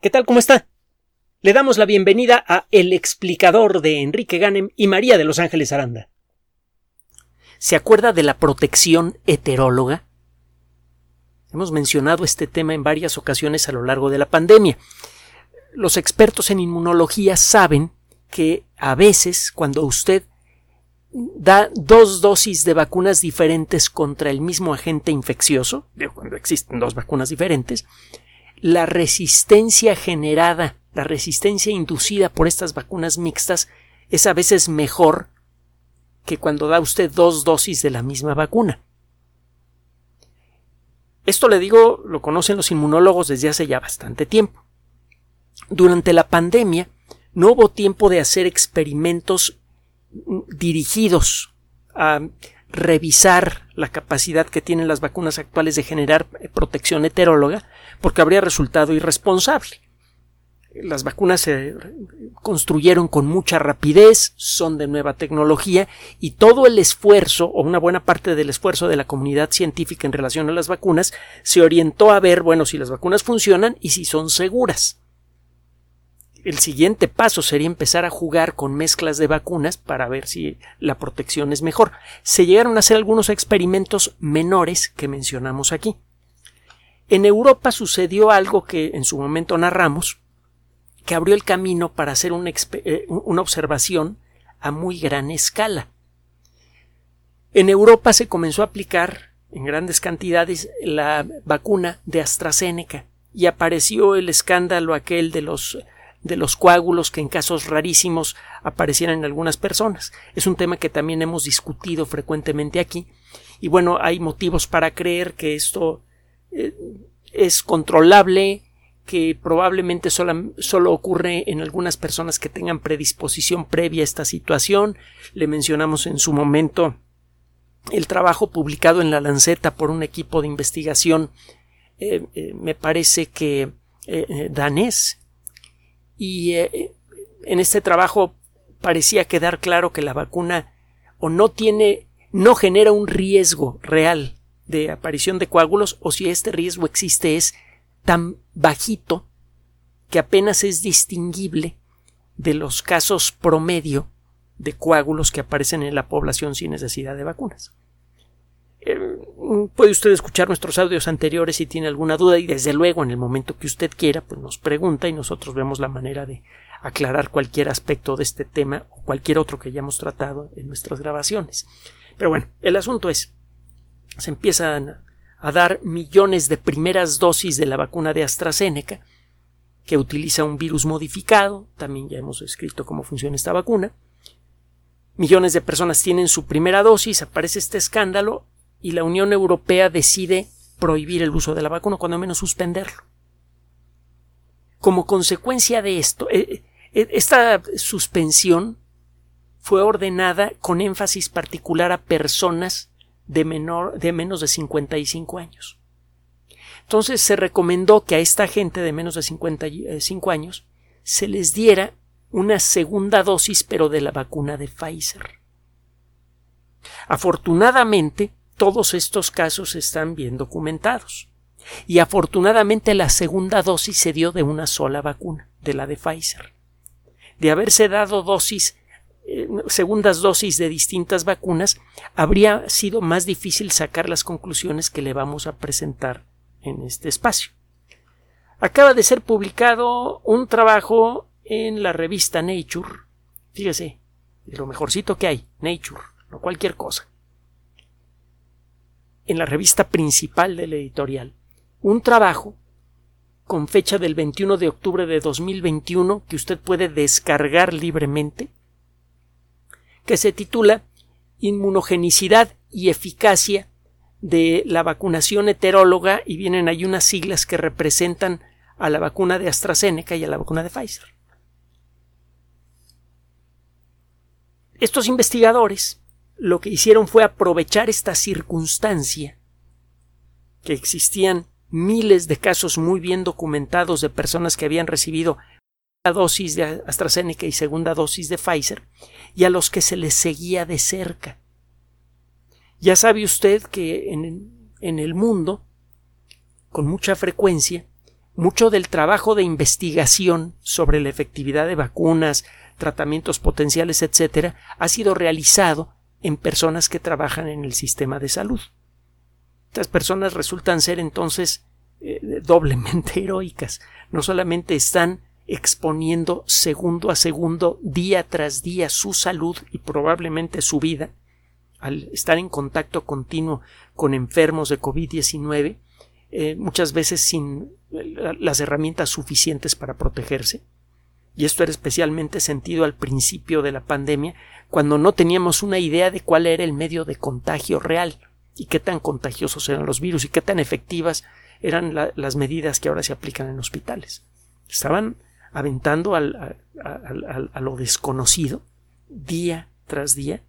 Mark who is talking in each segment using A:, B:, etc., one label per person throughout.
A: ¿Qué tal? ¿Cómo está? Le damos la bienvenida a El explicador de Enrique Ganem y María de Los Ángeles Aranda. ¿Se acuerda de la protección heteróloga? Hemos mencionado este tema en varias ocasiones a lo largo de la pandemia. Los expertos en inmunología saben que a veces cuando usted da dos dosis de vacunas diferentes contra el mismo agente infeccioso, cuando existen dos vacunas diferentes, la resistencia generada, la resistencia inducida por estas vacunas mixtas es a veces mejor que cuando da usted dos dosis de la misma vacuna. Esto le digo, lo conocen los inmunólogos desde hace ya bastante tiempo. Durante la pandemia no hubo tiempo de hacer experimentos dirigidos a revisar la capacidad que tienen las vacunas actuales de generar protección heteróloga, porque habría resultado irresponsable. Las vacunas se construyeron con mucha rapidez, son de nueva tecnología y todo el esfuerzo o una buena parte del esfuerzo de la comunidad científica en relación a las vacunas se orientó a ver, bueno, si las vacunas funcionan y si son seguras el siguiente paso sería empezar a jugar con mezclas de vacunas para ver si la protección es mejor. Se llegaron a hacer algunos experimentos menores que mencionamos aquí. En Europa sucedió algo que en su momento narramos, que abrió el camino para hacer una, eh, una observación a muy gran escala. En Europa se comenzó a aplicar en grandes cantidades la vacuna de AstraZeneca y apareció el escándalo aquel de los de los coágulos que en casos rarísimos aparecieran en algunas personas. Es un tema que también hemos discutido frecuentemente aquí. Y bueno, hay motivos para creer que esto es controlable, que probablemente solo ocurre en algunas personas que tengan predisposición previa a esta situación. Le mencionamos en su momento el trabajo publicado en la Lanceta por un equipo de investigación, eh, eh, me parece que danés, y eh, en este trabajo parecía quedar claro que la vacuna o no tiene, no genera un riesgo real de aparición de coágulos o si este riesgo existe es tan bajito que apenas es distinguible de los casos promedio de coágulos que aparecen en la población sin necesidad de vacunas. Eh, puede usted escuchar nuestros audios anteriores si tiene alguna duda y desde luego en el momento que usted quiera pues nos pregunta y nosotros vemos la manera de aclarar cualquier aspecto de este tema o cualquier otro que hayamos tratado en nuestras grabaciones. Pero bueno, el asunto es se empiezan a dar millones de primeras dosis de la vacuna de AstraZeneca que utiliza un virus modificado, también ya hemos escrito cómo funciona esta vacuna. Millones de personas tienen su primera dosis, aparece este escándalo y la Unión Europea decide prohibir el uso de la vacuna, cuando menos suspenderlo. Como consecuencia de esto, eh, eh, esta suspensión fue ordenada con énfasis particular a personas de, menor, de menos de 55 años. Entonces se recomendó que a esta gente de menos de 55 años se les diera una segunda dosis pero de la vacuna de Pfizer. Afortunadamente, todos estos casos están bien documentados. Y afortunadamente la segunda dosis se dio de una sola vacuna, de la de Pfizer. De haberse dado dosis, eh, segundas dosis de distintas vacunas, habría sido más difícil sacar las conclusiones que le vamos a presentar en este espacio. Acaba de ser publicado un trabajo en la revista Nature. Fíjese, de lo mejorcito que hay, Nature, no cualquier cosa en la revista principal del editorial un trabajo con fecha del 21 de octubre de 2021 que usted puede descargar libremente, que se titula Inmunogenicidad y eficacia de la vacunación heteróloga y vienen ahí unas siglas que representan a la vacuna de AstraZeneca y a la vacuna de Pfizer. Estos investigadores lo que hicieron fue aprovechar esta circunstancia que existían miles de casos muy bien documentados de personas que habían recibido dosis de AstraZeneca y segunda dosis de Pfizer y a los que se les seguía de cerca. Ya sabe usted que en, en el mundo, con mucha frecuencia, mucho del trabajo de investigación sobre la efectividad de vacunas, tratamientos potenciales, etcétera, ha sido realizado en personas que trabajan en el sistema de salud. Estas personas resultan ser entonces eh, doblemente heroicas. No solamente están exponiendo segundo a segundo, día tras día, su salud y probablemente su vida, al estar en contacto continuo con enfermos de COVID-19, eh, muchas veces sin las herramientas suficientes para protegerse. Y esto era especialmente sentido al principio de la pandemia, cuando no teníamos una idea de cuál era el medio de contagio real y qué tan contagiosos eran los virus y qué tan efectivas eran las medidas que ahora se aplican en hospitales. Estaban aventando al, a lo desconocido día tras día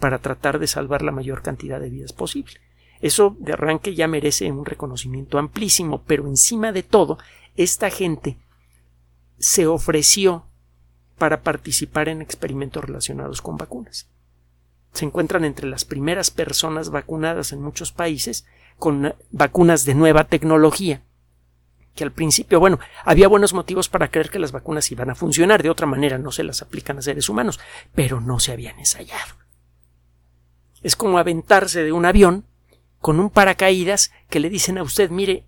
A: para tratar de salvar la mayor cantidad de vidas posible. Eso de arranque ya merece un reconocimiento amplísimo, pero encima de todo, esta gente se ofreció para participar en experimentos relacionados con vacunas. Se encuentran entre las primeras personas vacunadas en muchos países con vacunas de nueva tecnología, que al principio, bueno, había buenos motivos para creer que las vacunas iban a funcionar, de otra manera no se las aplican a seres humanos, pero no se habían ensayado. Es como aventarse de un avión con un paracaídas que le dicen a usted, mire,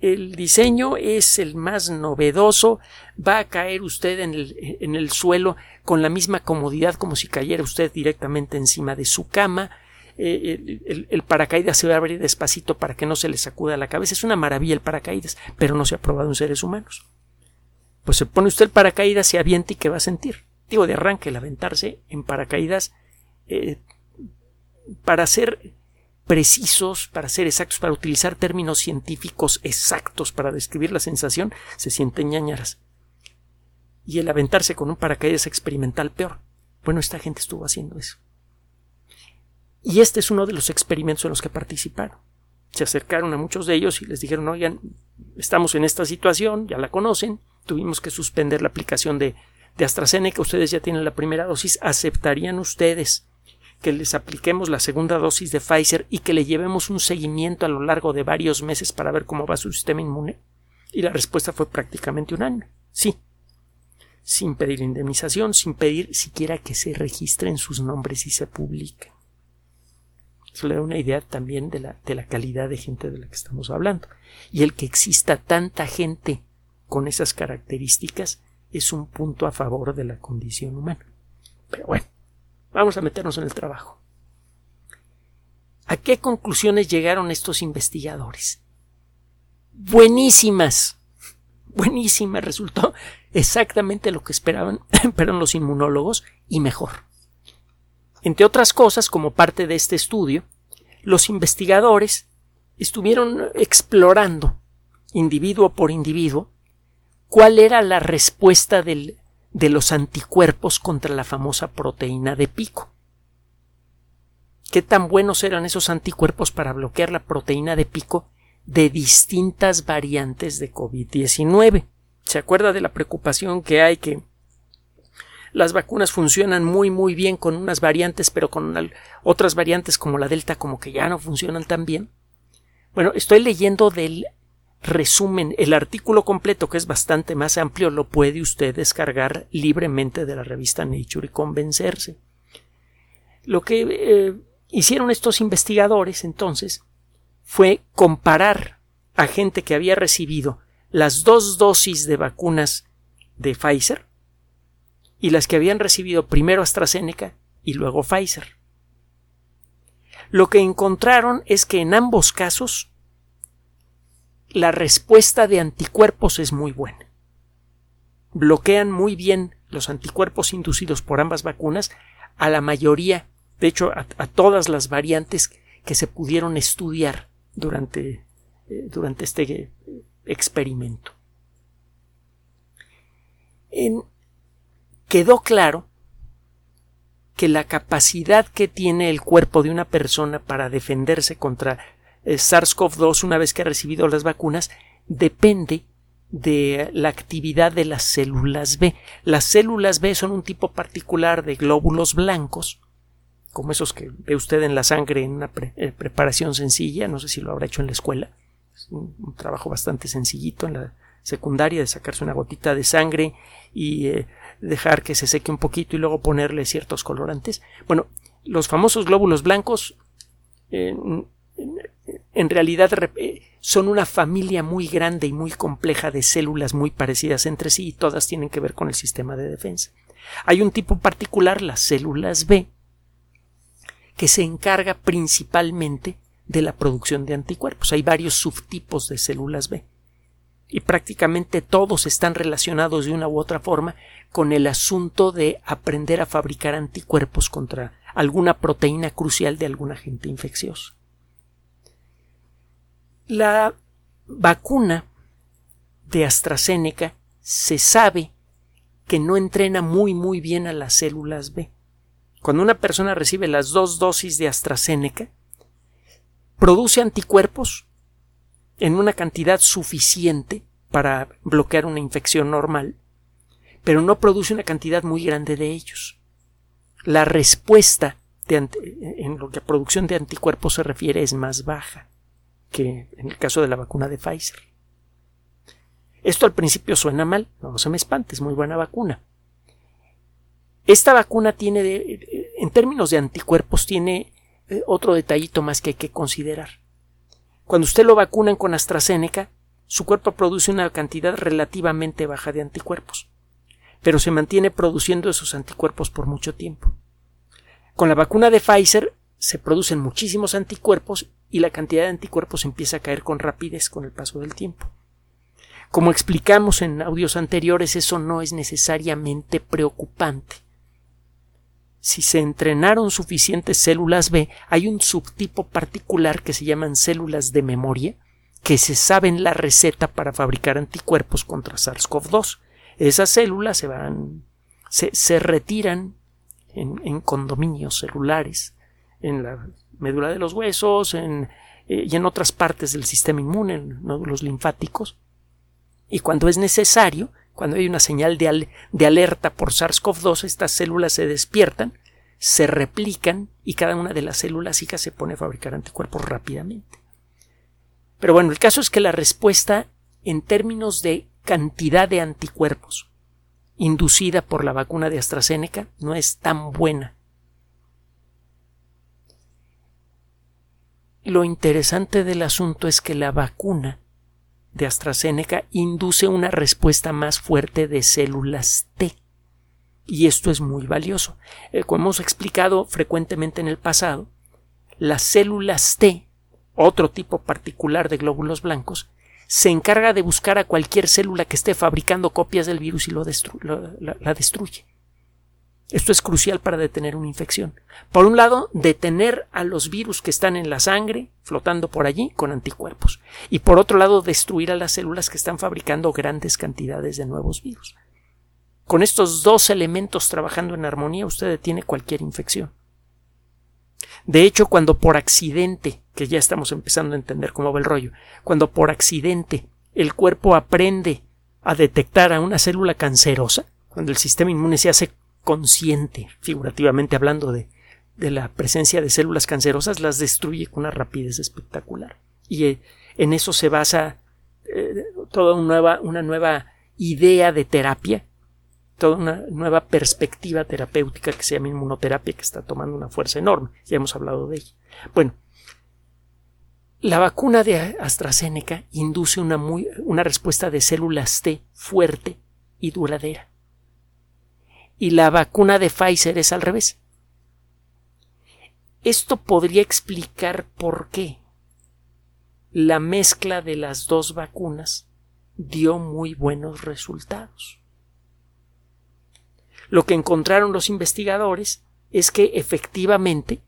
A: el diseño es el más novedoso, va a caer usted en el, en el suelo con la misma comodidad como si cayera usted directamente encima de su cama, eh, el, el, paracaídas se va a abrir despacito para que no se le sacuda la cabeza. Es una maravilla el paracaídas, pero no se ha probado en seres humanos. Pues se pone usted el paracaídas, se avienta y ¿qué va a sentir? Digo, de arranque el aventarse en paracaídas eh, para ser precisos, para ser exactos, para utilizar términos científicos exactos para describir la sensación, se sienten ñañaras. Y el aventarse con un paracaídas experimental peor. Bueno, esta gente estuvo haciendo eso. Y este es uno de los experimentos en los que participaron. Se acercaron a muchos de ellos y les dijeron, oigan, estamos en esta situación, ya la conocen, tuvimos que suspender la aplicación de, de AstraZeneca, ustedes ya tienen la primera dosis, ¿aceptarían ustedes que les apliquemos la segunda dosis de Pfizer y que le llevemos un seguimiento a lo largo de varios meses para ver cómo va su sistema inmune? Y la respuesta fue prácticamente unánime. Sí. Sin pedir indemnización, sin pedir siquiera que se registren sus nombres y se publiquen. Eso le da una idea también de la, de la calidad de gente de la que estamos hablando. Y el que exista tanta gente con esas características es un punto a favor de la condición humana. Pero bueno, Vamos a meternos en el trabajo. ¿A qué conclusiones llegaron estos investigadores? Buenísimas. Buenísimas. Resultó exactamente lo que esperaban, esperaban los inmunólogos y mejor. Entre otras cosas, como parte de este estudio, los investigadores estuvieron explorando, individuo por individuo, cuál era la respuesta de los anticuerpos contra la famosa proteína de pico. ¿Qué tan buenos eran esos anticuerpos para bloquear la proteína de pico de distintas variantes de COVID-19? ¿Se acuerda de la preocupación que hay que las vacunas funcionan muy muy bien con unas variantes, pero con otras variantes como la Delta como que ya no funcionan tan bien? Bueno, estoy leyendo del resumen, el artículo completo, que es bastante más amplio, lo puede usted descargar libremente de la revista Nature y convencerse. Lo que eh, hicieron estos investigadores entonces fue comparar a gente que había recibido las dos dosis de vacunas de Pfizer y las que habían recibido primero AstraZeneca y luego Pfizer. Lo que encontraron es que en ambos casos la respuesta de anticuerpos es muy buena. Bloquean muy bien los anticuerpos inducidos por ambas vacunas a la mayoría, de hecho a, todas las variantes que se pudieron estudiar durante, eh, durante este eh, experimento. Quedó claro que la capacidad que tiene el cuerpo de una persona para defenderse contra SARS-CoV-2 una vez que ha recibido las vacunas depende de la actividad de las células B. Las células B son un tipo particular de glóbulos blancos, como esos que ve usted en la sangre en una eh, preparación sencilla, no sé si lo habrá hecho en la escuela, es un, trabajo bastante sencillito en la secundaria de sacarse una gotita de sangre y eh, dejar que se seque un poquito y luego ponerle ciertos colorantes. Bueno, los famosos glóbulos blancos en realidad eh, son una familia muy grande y muy compleja de células muy parecidas entre sí y todas tienen que ver con el sistema de defensa. Hay un tipo particular, las células B, que se encarga principalmente de la producción de anticuerpos. Hay varios subtipos de células B y prácticamente todos están relacionados de una u otra forma con el asunto de aprender a fabricar anticuerpos contra alguna proteína crucial de algún agente infeccioso. La vacuna de AstraZeneca se sabe que no entrena muy muy bien a las células B. Cuando una persona recibe las dos dosis de AstraZeneca, produce anticuerpos en una cantidad suficiente para bloquear una infección normal, pero no produce una cantidad muy grande de ellos. La respuesta en lo que a producción de anticuerpos se refiere es más baja que en el caso de la vacuna de Pfizer. Esto al principio suena mal, no se me espante, es muy buena vacuna. Esta vacuna tiene, en términos de anticuerpos, tiene eh, otro detallito más que hay que considerar. Cuando usted lo vacunan con AstraZeneca, su cuerpo produce una cantidad relativamente baja de anticuerpos, pero se mantiene produciendo esos anticuerpos por mucho tiempo. Con la vacuna de Pfizer se producen muchísimos anticuerpos y la cantidad de anticuerpos empieza a caer con rapidez con el paso del tiempo. Como explicamos en audios anteriores, eso no es necesariamente preocupante si se entrenaron suficientes células B, hay un subtipo particular que se llaman células de memoria, que se saben la receta para fabricar anticuerpos contra SARS-CoV-2. Esas células se van, se, retiran en, condominios celulares, en la médula de los huesos, en, eh, y en otras partes del sistema inmune, en nódulos linfáticos. Y cuando es necesario, cuando hay una señal de, alerta por SARS-CoV-2, estas células se despiertan, se replican y cada una de las células hijas se pone a fabricar anticuerpos rápidamente. Pero bueno, el caso es que la respuesta en términos de cantidad de anticuerpos inducida por la vacuna de AstraZeneca no es tan buena. Lo interesante del asunto es que la vacuna de AstraZeneca induce una respuesta más fuerte de células T. Y esto es muy valioso. Eh, como hemos explicado frecuentemente en el pasado, las células T, otro tipo particular de glóbulos blancos, se encarga de buscar a cualquier célula que esté fabricando copias del virus y lo la destruye. Esto es crucial para detener una infección. Por un lado, detener a los virus que están en la sangre, flotando por allí, con anticuerpos. Y por otro lado, destruir a las células que están fabricando grandes cantidades de nuevos virus. Con estos dos elementos trabajando en armonía, usted detiene cualquier infección. De hecho, cuando por accidente, que ya estamos empezando a entender cómo va el rollo, cuando por accidente el cuerpo aprende a detectar a una célula cancerosa, cuando el sistema inmune se hace consciente, figurativamente hablando de, de la presencia de células cancerosas, las destruye con una rapidez espectacular. Y eh, en eso se basa eh, toda una nueva, una nueva idea de terapia, toda una nueva perspectiva terapéutica que se llama inmunoterapia, que está tomando una fuerza enorme. Ya hemos hablado de ella. Bueno, la vacuna de AstraZeneca induce una, muy, una respuesta de células T fuerte y duradera y la vacuna de Pfizer es al revés. Esto podría explicar por qué la mezcla de las dos vacunas dio muy buenos resultados. Lo que encontraron los investigadores es que efectivamente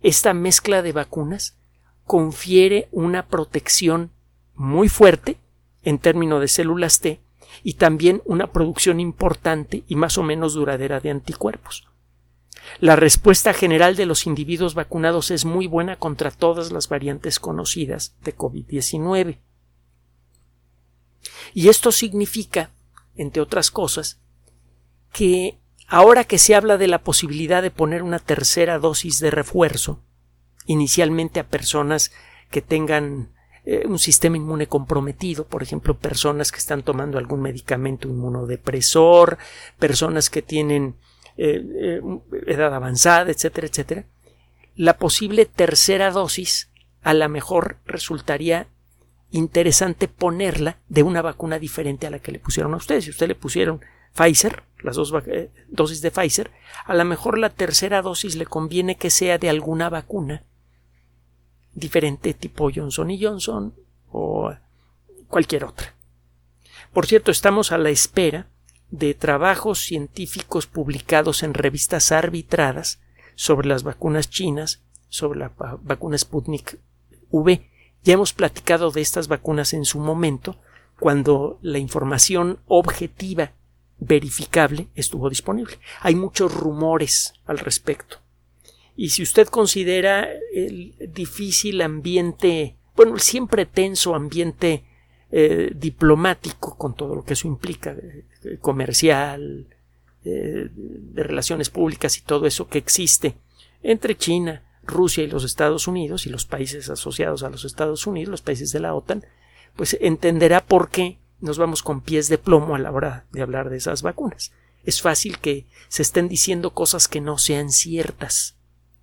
A: esta mezcla de vacunas confiere una protección muy fuerte en términos de células T y también una producción importante y más o menos duradera de anticuerpos. La respuesta general de los individuos vacunados es muy buena contra todas las variantes conocidas de COVID-19. Y esto significa, entre otras cosas, que ahora que se habla de la posibilidad de poner una tercera dosis de refuerzo, inicialmente a personas que tengan eh, un sistema inmune comprometido, por ejemplo, personas que están tomando algún medicamento inmunodepresor, personas que tienen eh, eh, edad avanzada, etcétera, etcétera, la posible tercera dosis a lo mejor resultaría interesante ponerla de una vacuna diferente a la que le pusieron a ustedes. Si usted le pusieron Pfizer, las dos dosis de Pfizer, a lo mejor la tercera dosis le conviene que sea de alguna vacuna diferente tipo Johnson y Johnson o cualquier otra. Por cierto, estamos a la espera de trabajos científicos publicados en revistas arbitradas sobre las vacunas chinas, sobre la vacuna Sputnik V. Ya hemos platicado de estas vacunas en su momento, cuando la información objetiva verificable estuvo disponible. Hay muchos rumores al respecto. Y si usted considera el difícil ambiente, bueno, el siempre tenso ambiente eh, diplomático, con todo lo que eso implica, comercial, de relaciones públicas y todo eso que existe entre China, Rusia y los Estados Unidos y los países asociados a los Estados Unidos, los países de la OTAN, pues entenderá por qué nos vamos con pies de plomo a la hora de hablar de esas vacunas. Es fácil que se estén diciendo cosas que no sean ciertas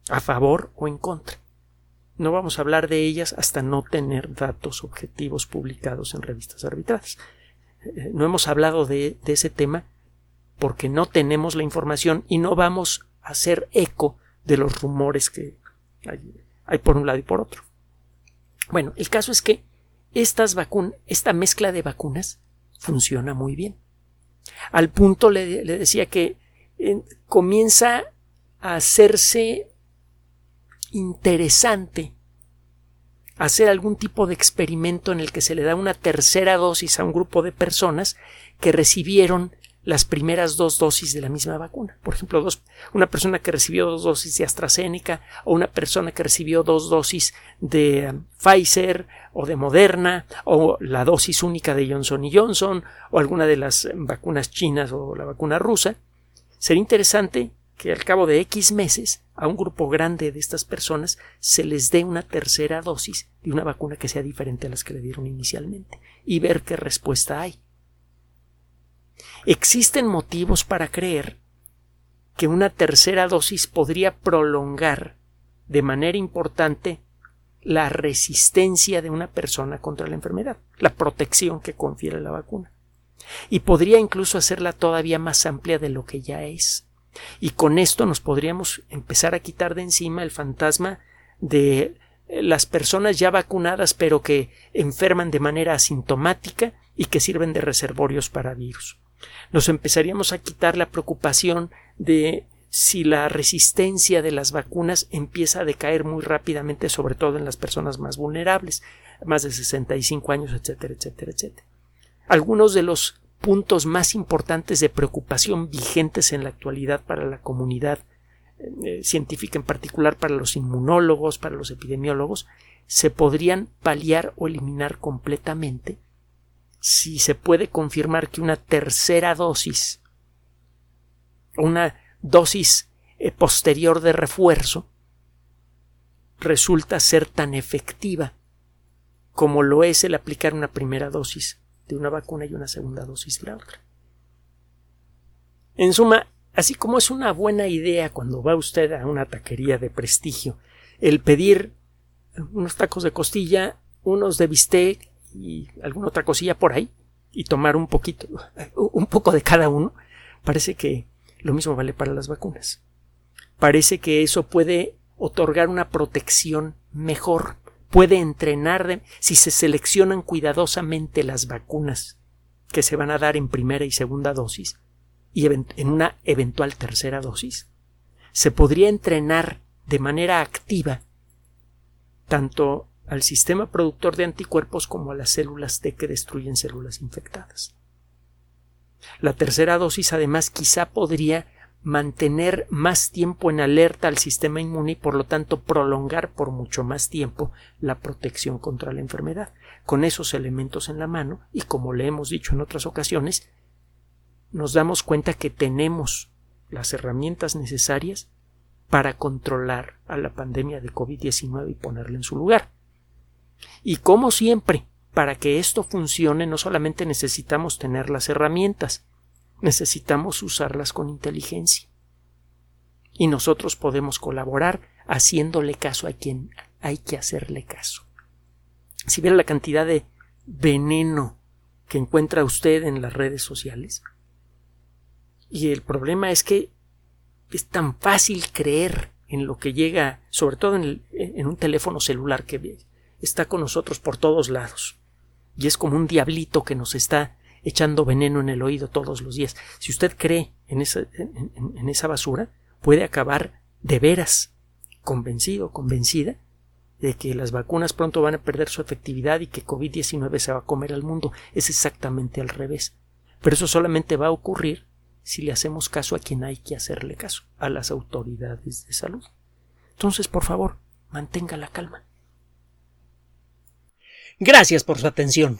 A: a favor o en contra. No vamos a hablar de ellas hasta no tener datos objetivos publicados en revistas arbitradas. Eh, no hemos hablado de, ese tema porque no tenemos la información y no vamos a hacer eco de los rumores que hay, por un lado y por otro. Bueno, el caso es que esta mezcla de vacunas funciona muy bien. Al punto le, decía que eh, comienza a hacerse interesante hacer algún tipo de experimento en el que se le da una tercera dosis a un grupo de personas que recibieron las primeras dos dosis de la misma vacuna. Por ejemplo, una persona que recibió dos dosis de AstraZeneca o una persona que recibió dos dosis de um, Pfizer o de Moderna o la dosis única de Johnson Johnson o alguna de las vacunas chinas o la vacuna rusa. Sería interesante que al cabo de X meses a un grupo grande de estas personas se les dé una tercera dosis de una vacuna que sea diferente a las que le dieron inicialmente y ver qué respuesta hay. Existen motivos para creer que una tercera dosis podría prolongar de manera importante la resistencia de una persona contra la enfermedad, la protección que confiere la vacuna, y podría incluso hacerla todavía más amplia de lo que ya es. Y con esto nos podríamos empezar a quitar de encima el fantasma de eh, las personas ya vacunadas pero que enferman de manera asintomática y que sirven de reservorios para virus. Nos empezaríamos a quitar la preocupación de si la resistencia de las vacunas empieza a decaer muy rápidamente, sobre todo en las personas más vulnerables, más de 65 años, etcétera, etcétera, etcétera. Algunos de los puntos más importantes de preocupación vigentes en la actualidad para la comunidad eh, científica, en particular para los inmunólogos, para los epidemiólogos, se podrían paliar o eliminar completamente si se puede confirmar que una tercera dosis, una dosis eh, posterior de refuerzo, resulta ser tan efectiva como lo es el aplicar una primera dosis de una vacuna y una segunda dosis de la otra. En suma, así como es una buena idea cuando va usted a una taquería de prestigio el pedir unos tacos de costilla, unos de bistec y alguna otra cosilla por ahí y tomar un poquito, un poco de cada uno, parece que lo mismo vale para las vacunas. Parece que eso puede otorgar una protección mejor puede entrenar si se seleccionan cuidadosamente las vacunas que se van a dar en primera y segunda dosis y en una eventual tercera dosis. Se podría entrenar de manera activa tanto al sistema productor de anticuerpos como a las células T que destruyen células infectadas. La tercera dosis además quizá podría mantener más tiempo en alerta al sistema inmune y por lo tanto prolongar por mucho más tiempo la protección contra la enfermedad. Con esos elementos en la mano y como le hemos dicho en otras ocasiones, nos damos cuenta que tenemos las herramientas necesarias para controlar a la pandemia de COVID-19 y ponerla en su lugar. Y como siempre, para que esto funcione no solamente necesitamos tener las herramientas, necesitamos usarlas con inteligencia. Y nosotros podemos colaborar haciéndole caso a quien hay que hacerle caso. Si viera la cantidad de veneno que encuentra usted en las redes sociales, y el problema es que es tan fácil creer en lo que llega, sobre todo en, en un teléfono celular que está con nosotros por todos lados. Y es como un diablito que nos está echando veneno en el oído todos los días. Si usted cree en esa, en, esa basura, puede acabar de veras convencido, convencida de que las vacunas pronto van a perder su efectividad y que COVID-19 se va a comer al mundo. Es exactamente al revés. Pero eso solamente va a ocurrir si le hacemos caso a quien hay que hacerle caso, a las autoridades de salud. Entonces, por favor, mantenga la calma.
B: Gracias por su atención.